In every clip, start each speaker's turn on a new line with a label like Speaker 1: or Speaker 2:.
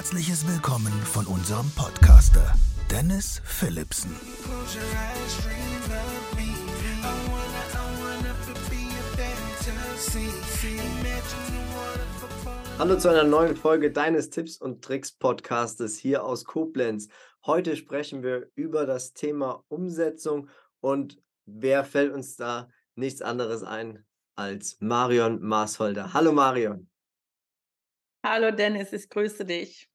Speaker 1: herzliches Willkommen von unserem Podcaster Dennis Philipsen.
Speaker 2: Hallo zu einer neuen Folge deines Tipps und Tricks Podcastes hier aus Koblenz. Heute sprechen wir über das Thema Umsetzung und wer fällt uns da nichts anderes ein als Marion Maasholder. Hallo Marion.
Speaker 3: Hallo Dennis, ich grüße dich.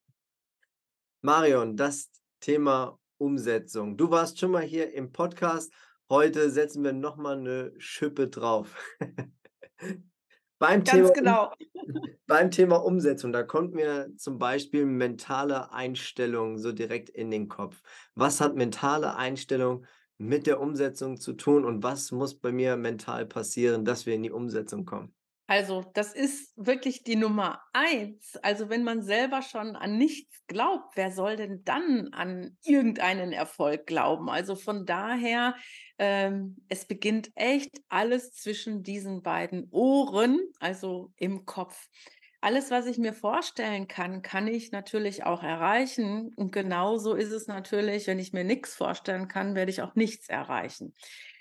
Speaker 2: Marion, das Thema Umsetzung. Du warst schon mal hier im Podcast. Heute setzen wir nochmal eine Schippe drauf. beim,
Speaker 3: Ganz
Speaker 2: Thema,
Speaker 3: genau.
Speaker 2: beim Thema Umsetzung, da kommt mir zum Beispiel mentale Einstellung so direkt in den Kopf. Was hat mentale Einstellung mit der Umsetzung zu tun und was muss bei mir mental passieren, dass wir in die Umsetzung kommen?
Speaker 3: Also, das ist wirklich die Nummer eins. Also, wenn man selber schon an nichts glaubt, wer soll denn dann an irgendeinen Erfolg glauben? Also von daher, ähm, es beginnt echt alles zwischen diesen beiden Ohren, also im Kopf. Alles, was ich mir vorstellen kann, kann ich natürlich auch erreichen. Und genauso ist es natürlich, wenn ich mir nichts vorstellen kann, werde ich auch nichts erreichen.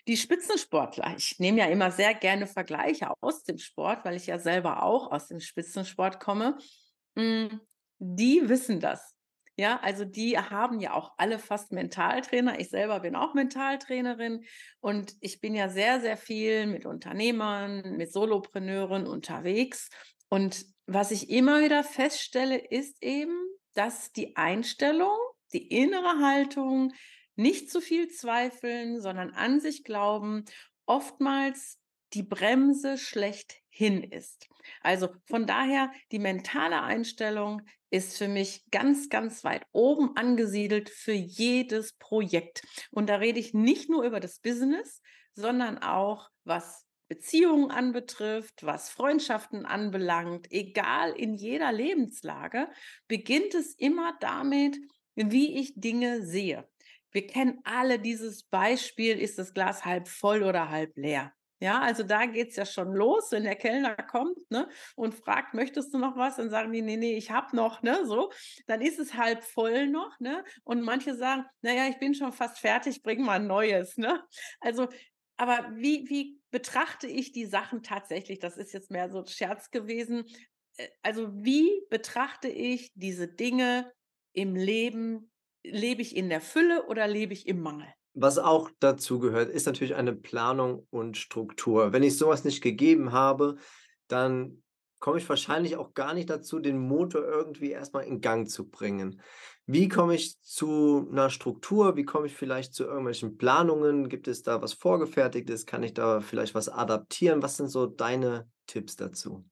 Speaker 3: Die Spitzensportler, ich nehme ja immer sehr gerne Vergleiche aus dem Sport, weil ich ja selber auch aus dem Spitzensport komme. Hm, die wissen das. Ja, also die haben ja auch alle fast Mentaltrainer. Ich selber bin auch Mentaltrainerin und ich bin ja sehr, sehr viel mit Unternehmern, mit Solopreneuren unterwegs. Und was ich immer wieder feststelle, ist eben, dass die Einstellung, die innere Haltung, nicht zu viel zweifeln, sondern an sich glauben, oftmals die Bremse schlechthin ist. Also von daher, die mentale Einstellung ist für mich ganz, ganz weit oben angesiedelt für jedes Projekt. Und da rede ich nicht nur über das Business, sondern auch was Beziehungen anbetrifft, was Freundschaften anbelangt, egal in jeder Lebenslage, beginnt es immer damit, wie ich Dinge sehe. Wir kennen alle dieses Beispiel, ist das Glas halb voll oder halb leer? Ja, also da geht es ja schon los, wenn der Kellner kommt ne, und fragt, möchtest du noch was? Dann sagen die, nee, nee, ich habe noch, ne, so. Dann ist es halb voll noch, ne? Und manche sagen, naja, ich bin schon fast fertig, bring mal ein neues, ne? Also, aber wie, wie betrachte ich die Sachen tatsächlich? Das ist jetzt mehr so ein Scherz gewesen. Äh, also, wie betrachte ich diese Dinge im Leben lebe ich in der Fülle oder lebe ich im Mangel?
Speaker 2: Was auch dazu gehört, ist natürlich eine Planung und Struktur. Wenn ich sowas nicht gegeben habe, dann komme ich wahrscheinlich auch gar nicht dazu, den Motor irgendwie erstmal in Gang zu bringen. Wie komme ich zu einer Struktur? Wie komme ich vielleicht zu irgendwelchen Planungen? Gibt es da was Vorgefertigtes? Kann ich da vielleicht was adaptieren? Was sind so deine Tipps dazu?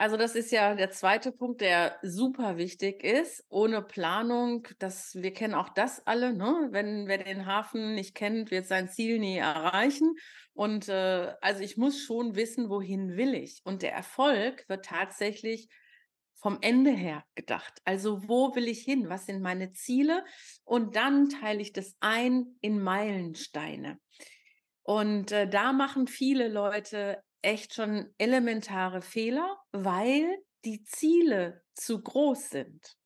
Speaker 3: Also das ist ja der zweite Punkt, der super wichtig ist. Ohne Planung, das, wir kennen auch das alle, ne? Wenn wer den Hafen nicht kennt, wird sein Ziel nie erreichen. Und äh, also ich muss schon wissen, wohin will ich. Und der Erfolg wird tatsächlich vom Ende her gedacht. Also wo will ich hin? Was sind meine Ziele? Und dann teile ich das ein in Meilensteine. Und äh, da machen viele Leute echt schon elementare Fehler, weil die Ziele zu groß sind.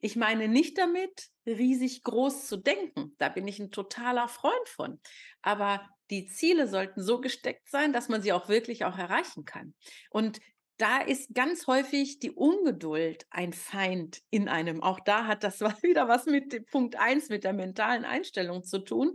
Speaker 3: Ich meine nicht damit, riesig groß zu denken. Da bin ich ein totaler Freund von. Aber die Ziele sollten so gesteckt sein, dass man sie auch wirklich auch erreichen kann. Und da ist ganz häufig die Ungeduld ein Feind in einem. Auch da hat das wieder was mit Punkt 1, mit der mentalen Einstellung zu tun.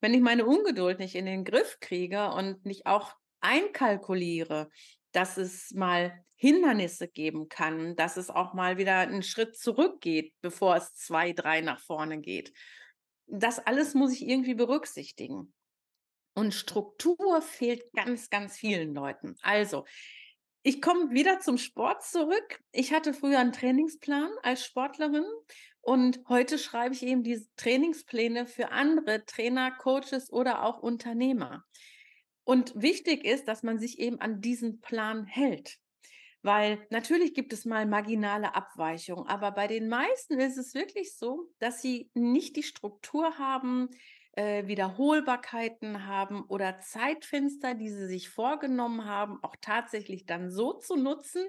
Speaker 3: Wenn ich meine Ungeduld nicht in den Griff kriege und nicht auch einkalkuliere, dass es mal Hindernisse geben kann, dass es auch mal wieder einen Schritt zurückgeht, bevor es zwei, drei nach vorne geht. Das alles muss ich irgendwie berücksichtigen. Und Struktur fehlt ganz, ganz vielen Leuten. Also, ich komme wieder zum Sport zurück. Ich hatte früher einen Trainingsplan als Sportlerin und heute schreibe ich eben diese Trainingspläne für andere Trainer, Coaches oder auch Unternehmer. Und wichtig ist, dass man sich eben an diesen Plan hält. Weil natürlich gibt es mal marginale Abweichungen, aber bei den meisten ist es wirklich so, dass sie nicht die Struktur haben, äh, Wiederholbarkeiten haben oder Zeitfenster, die sie sich vorgenommen haben, auch tatsächlich dann so zu nutzen,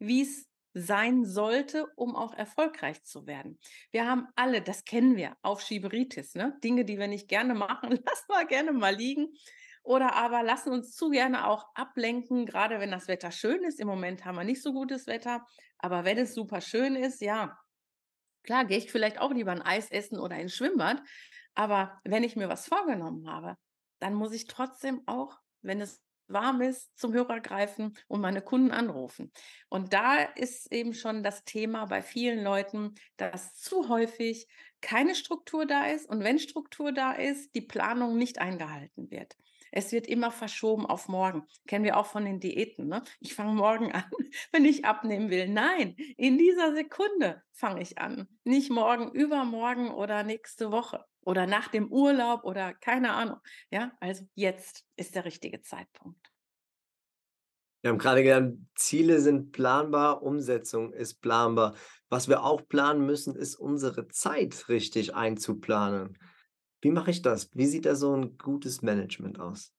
Speaker 3: wie es sein sollte, um auch erfolgreich zu werden. Wir haben alle, das kennen wir, Aufschieberitis, ne? Dinge, die wir nicht gerne machen, lassen wir gerne mal liegen. Oder aber lassen uns zu gerne auch ablenken, gerade wenn das Wetter schön ist. Im Moment haben wir nicht so gutes Wetter, aber wenn es super schön ist, ja, klar, gehe ich vielleicht auch lieber ein Eis essen oder ins Schwimmbad. Aber wenn ich mir was vorgenommen habe, dann muss ich trotzdem auch, wenn es warm ist, zum Hörer greifen und meine Kunden anrufen. Und da ist eben schon das Thema bei vielen Leuten, dass zu häufig keine Struktur da ist und wenn Struktur da ist, die Planung nicht eingehalten wird. Es wird immer verschoben auf morgen. Kennen wir auch von den Diäten. Ne? Ich fange morgen an, wenn ich abnehmen will. Nein, in dieser Sekunde fange ich an. Nicht morgen, übermorgen oder nächste Woche oder nach dem Urlaub oder keine Ahnung. Ja, also jetzt ist der richtige Zeitpunkt.
Speaker 2: Wir haben gerade gelernt, Ziele sind planbar, Umsetzung ist planbar. Was wir auch planen müssen, ist unsere Zeit richtig einzuplanen. Wie mache ich das? Wie sieht da so ein gutes Management aus?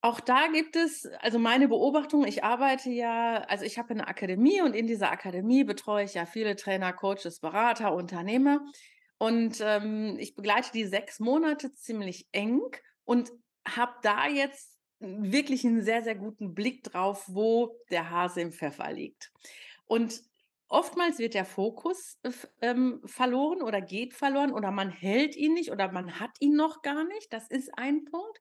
Speaker 3: Auch da gibt es, also meine Beobachtung, ich arbeite ja, also ich habe eine Akademie und in dieser Akademie betreue ich ja viele Trainer, Coaches, Berater, Unternehmer. Und ähm, ich begleite die sechs Monate ziemlich eng und habe da jetzt wirklich einen sehr, sehr guten Blick drauf, wo der Hase im Pfeffer liegt. Und oftmals wird der Fokus äh, ähm, verloren oder geht verloren oder man hält ihn nicht oder man hat ihn noch gar nicht. Das ist ein Punkt.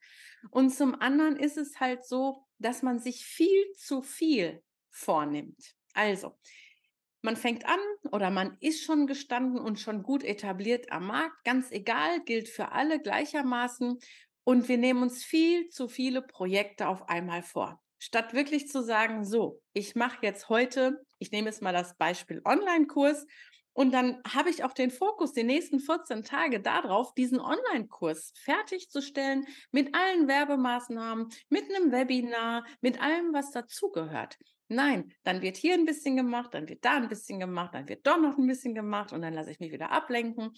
Speaker 3: Und zum anderen ist es halt so, dass man sich viel zu viel vornimmt. Also, man fängt an oder man ist schon gestanden und schon gut etabliert am Markt, ganz egal, gilt für alle gleichermaßen. Und wir nehmen uns viel zu viele Projekte auf einmal vor. Statt wirklich zu sagen, so, ich mache jetzt heute, ich nehme jetzt mal das Beispiel Online-Kurs und dann habe ich auch den Fokus die nächsten 14 Tage darauf, diesen Online-Kurs fertigzustellen mit allen Werbemaßnahmen, mit einem Webinar, mit allem, was dazugehört. Nein, dann wird hier ein bisschen gemacht, dann wird da ein bisschen gemacht, dann wird doch noch ein bisschen gemacht und dann lasse ich mich wieder ablenken.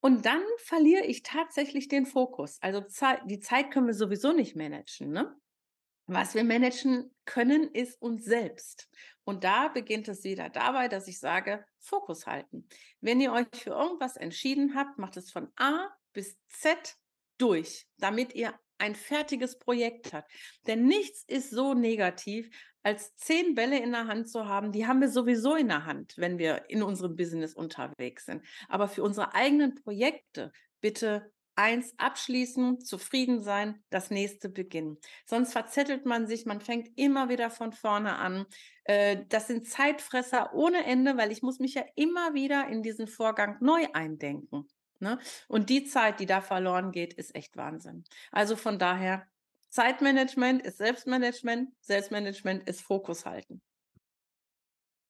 Speaker 3: Und dann verliere ich tatsächlich den Fokus. Also die Zeit können wir sowieso nicht managen. Ne? Was wir managen können, ist uns selbst. Und da beginnt es wieder dabei, dass ich sage, Fokus halten. Wenn ihr euch für irgendwas entschieden habt, macht es von A bis Z durch, damit ihr ein fertiges Projekt habt. Denn nichts ist so negativ, als zehn Bälle in der Hand zu haben, die haben wir sowieso in der Hand, wenn wir in unserem Business unterwegs sind. Aber für unsere eigenen Projekte bitte eins abschließen, zufrieden sein, das nächste beginnen. Sonst verzettelt man sich, man fängt immer wieder von vorne an. Äh, das sind Zeitfresser ohne Ende, weil ich muss mich ja immer wieder in diesen Vorgang neu eindenken. Ne? Und die Zeit, die da verloren geht, ist echt Wahnsinn. Also von daher, Zeitmanagement ist Selbstmanagement, Selbstmanagement ist Fokus halten.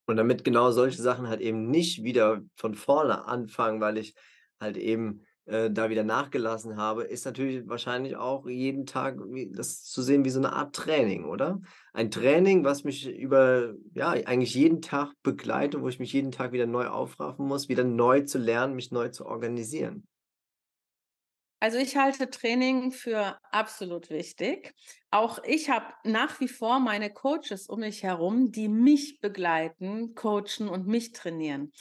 Speaker 2: Und damit genau solche Sachen halt eben nicht wieder von vorne anfangen, weil ich halt eben äh, da wieder nachgelassen habe, ist natürlich wahrscheinlich auch jeden Tag das zu sehen wie so eine Art Training, oder? Ein Training, was mich über, ja, eigentlich jeden Tag begleitet, wo ich mich jeden Tag wieder neu aufraffen muss, wieder neu zu lernen, mich neu zu organisieren.
Speaker 3: Also ich halte Training für absolut wichtig. Auch ich habe nach wie vor meine Coaches um mich herum, die mich begleiten, coachen und mich trainieren.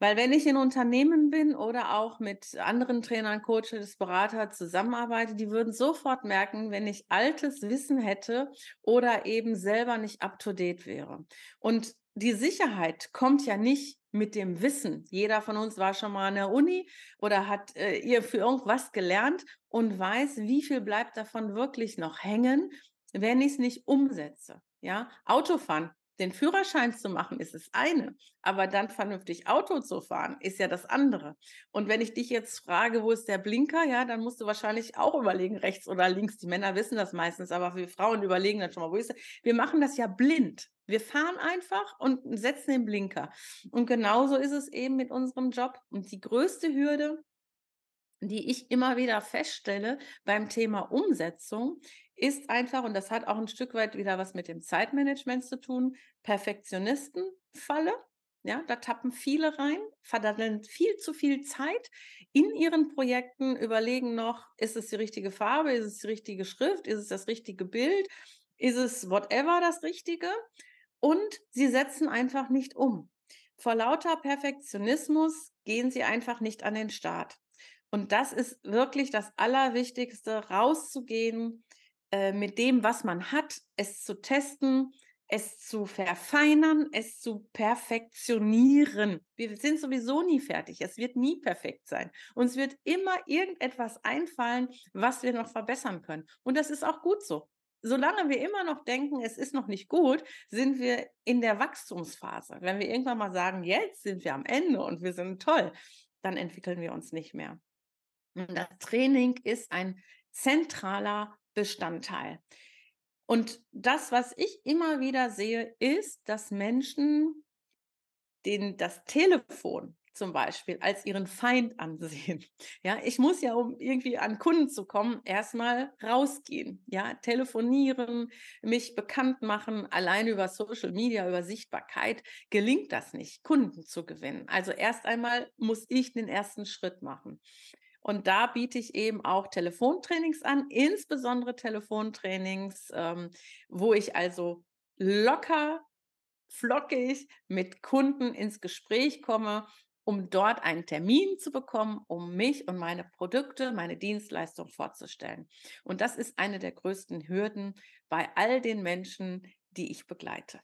Speaker 3: Weil wenn ich in Unternehmen bin oder auch mit anderen Trainern, Coaches, Beratern zusammenarbeite, die würden sofort merken, wenn ich altes Wissen hätte oder eben selber nicht up-to-date wäre. Und die Sicherheit kommt ja nicht mit dem Wissen. Jeder von uns war schon mal an der Uni oder hat äh, ihr für irgendwas gelernt und weiß, wie viel bleibt davon wirklich noch hängen, wenn ich es nicht umsetze. Ja, Autofahren den Führerschein zu machen, ist das eine, aber dann vernünftig Auto zu fahren, ist ja das andere. Und wenn ich dich jetzt frage, wo ist der Blinker, ja, dann musst du wahrscheinlich auch überlegen, rechts oder links. Die Männer wissen das meistens, aber wir Frauen überlegen dann schon mal, wo ist der? Wir machen das ja blind. Wir fahren einfach und setzen den Blinker. Und genauso ist es eben mit unserem Job. Und die größte Hürde, die ich immer wieder feststelle beim Thema Umsetzung, ist einfach, und das hat auch ein Stück weit wieder was mit dem Zeitmanagement zu tun, Perfektionistenfalle. Ja, da tappen viele rein, verdaddeln viel zu viel Zeit in ihren Projekten, überlegen noch, ist es die richtige Farbe, ist es die richtige Schrift, ist es das richtige Bild, ist es whatever das Richtige und sie setzen einfach nicht um. Vor lauter Perfektionismus gehen sie einfach nicht an den Start. Und das ist wirklich das Allerwichtigste, rauszugehen äh, mit dem, was man hat, es zu testen, es zu verfeinern, es zu perfektionieren. Wir sind sowieso nie fertig. Es wird nie perfekt sein. Uns wird immer irgendetwas einfallen, was wir noch verbessern können. Und das ist auch gut so. Solange wir immer noch denken, es ist noch nicht gut, sind wir in der Wachstumsphase. Wenn wir irgendwann mal sagen, jetzt sind wir am Ende und wir sind toll, dann entwickeln wir uns nicht mehr. Und das Training ist ein zentraler Bestandteil. Und das, was ich immer wieder sehe, ist, dass Menschen den, das Telefon zum Beispiel als ihren Feind ansehen. Ja, ich muss ja, um irgendwie an Kunden zu kommen, erstmal rausgehen, ja, telefonieren, mich bekannt machen. Allein über Social Media, über Sichtbarkeit gelingt das nicht, Kunden zu gewinnen. Also erst einmal muss ich den ersten Schritt machen. Und da biete ich eben auch Telefontrainings an, insbesondere Telefontrainings, ähm, wo ich also locker, flockig mit Kunden ins Gespräch komme, um dort einen Termin zu bekommen, um mich und meine Produkte, meine Dienstleistung vorzustellen. Und das ist eine der größten Hürden bei all den Menschen, die ich begleite.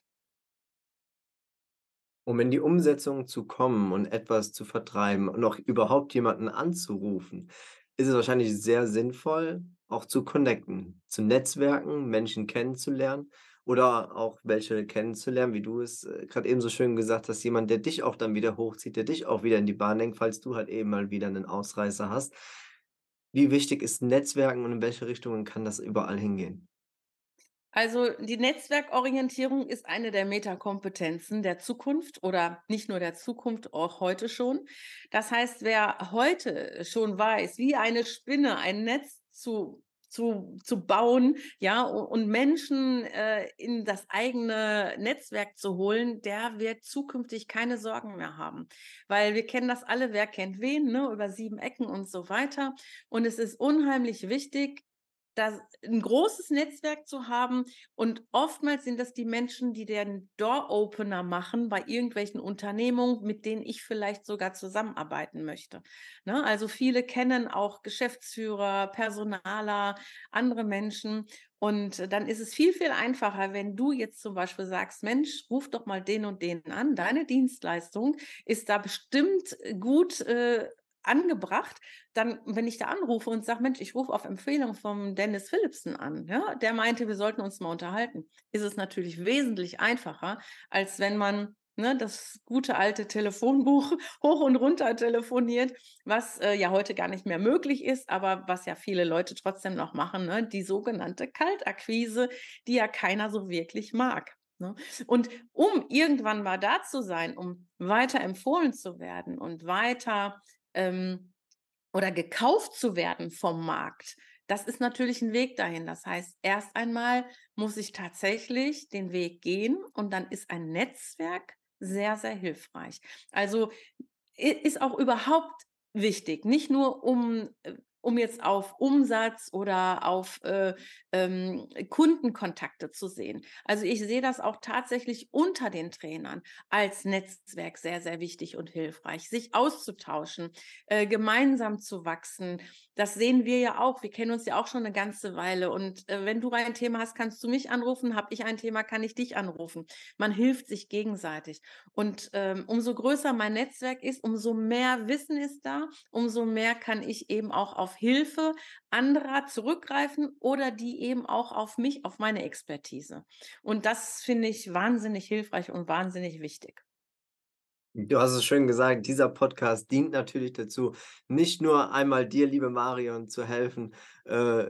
Speaker 2: Um in die Umsetzung zu kommen und etwas zu vertreiben und auch überhaupt jemanden anzurufen, ist es wahrscheinlich sehr sinnvoll, auch zu connecten, zu netzwerken, Menschen kennenzulernen oder auch welche kennenzulernen, wie du es äh, gerade eben so schön gesagt hast, jemand, der dich auch dann wieder hochzieht, der dich auch wieder in die Bahn lenkt, falls du halt eben mal wieder einen Ausreißer hast. Wie wichtig ist Netzwerken und in welche Richtungen kann das überall hingehen?
Speaker 3: Also die Netzwerkorientierung ist eine der Metakompetenzen der Zukunft oder nicht nur der Zukunft, auch heute schon. Das heißt, wer heute schon weiß, wie eine Spinne ein Netz zu zu, zu bauen, ja, und Menschen äh, in das eigene Netzwerk zu holen, der wird zukünftig keine Sorgen mehr haben. Weil wir kennen das alle, wer kennt wen, ne, über sieben Ecken und so weiter. Und es ist unheimlich wichtig, das, ein großes Netzwerk zu haben. Und oftmals sind das die Menschen, die den Door-Opener machen bei irgendwelchen Unternehmungen, mit denen ich vielleicht sogar zusammenarbeiten möchte. Ne? Also viele kennen auch Geschäftsführer, Personaler, andere Menschen. Und dann ist es viel, viel einfacher, wenn du jetzt zum Beispiel sagst, Mensch, ruf doch mal den und den an. Deine Dienstleistung ist da bestimmt gut äh, angebracht, dann, wenn ich da anrufe und sage, Mensch, ich rufe auf Empfehlung von Dennis Philipsen an, ja, der meinte, wir sollten uns mal unterhalten, ist es natürlich wesentlich einfacher, als wenn man ne, das gute alte Telefonbuch hoch und runter telefoniert, was äh, ja heute gar nicht mehr möglich ist, aber was ja viele Leute trotzdem noch machen, ne, die sogenannte Kaltakquise, die ja keiner so wirklich mag. Ne? Und um irgendwann mal da zu sein, um weiter empfohlen zu werden und weiter ähm, oder gekauft zu werden vom Markt, das ist natürlich ein Weg dahin. Das heißt, erst einmal muss ich tatsächlich den Weg gehen und dann ist ein Netzwerk sehr, sehr hilfreich. Also ist auch überhaupt wichtig, nicht nur um äh, um jetzt auf Umsatz oder auf äh, ähm, Kundenkontakte zu sehen. Also ich sehe das auch tatsächlich unter den Trainern als Netzwerk sehr, sehr wichtig und hilfreich, sich auszutauschen, äh, gemeinsam zu wachsen. Das sehen wir ja auch. Wir kennen uns ja auch schon eine ganze Weile. Und äh, wenn du ein Thema hast, kannst du mich anrufen. Habe ich ein Thema, kann ich dich anrufen. Man hilft sich gegenseitig. Und ähm, umso größer mein Netzwerk ist, umso mehr Wissen ist da, umso mehr kann ich eben auch auf Hilfe anderer zurückgreifen oder die eben auch auf mich, auf meine Expertise. Und das finde ich wahnsinnig hilfreich und wahnsinnig wichtig.
Speaker 2: Du hast es schön gesagt, dieser Podcast dient natürlich dazu, nicht nur einmal dir, liebe Marion, zu helfen, äh,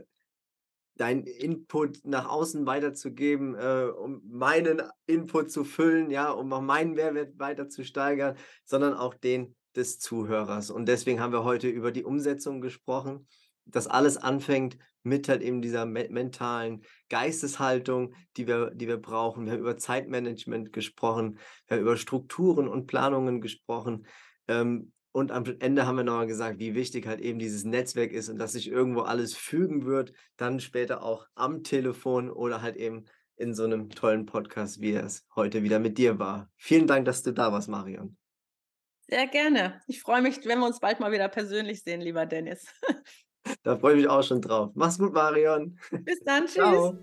Speaker 2: deinen Input nach außen weiterzugeben, äh, um meinen Input zu füllen, ja, um auch meinen Mehrwert weiter zu steigern, sondern auch den des Zuhörers. Und deswegen haben wir heute über die Umsetzung gesprochen. Das alles anfängt mit halt eben dieser me mentalen Geisteshaltung, die wir, die wir brauchen. Wir haben über Zeitmanagement gesprochen, wir haben über Strukturen und Planungen gesprochen. Ähm, und am Ende haben wir nochmal gesagt, wie wichtig halt eben dieses Netzwerk ist und dass sich irgendwo alles fügen wird, dann später auch am Telefon oder halt eben in so einem tollen Podcast, wie es heute wieder mit dir war. Vielen Dank, dass du da warst, Marion.
Speaker 3: Sehr gerne. Ich freue mich, wenn wir uns bald mal wieder persönlich sehen, lieber Dennis.
Speaker 2: Da freue ich mich auch schon drauf. Mach's gut, Marion.
Speaker 3: Bis dann. Tschüss. Ciao.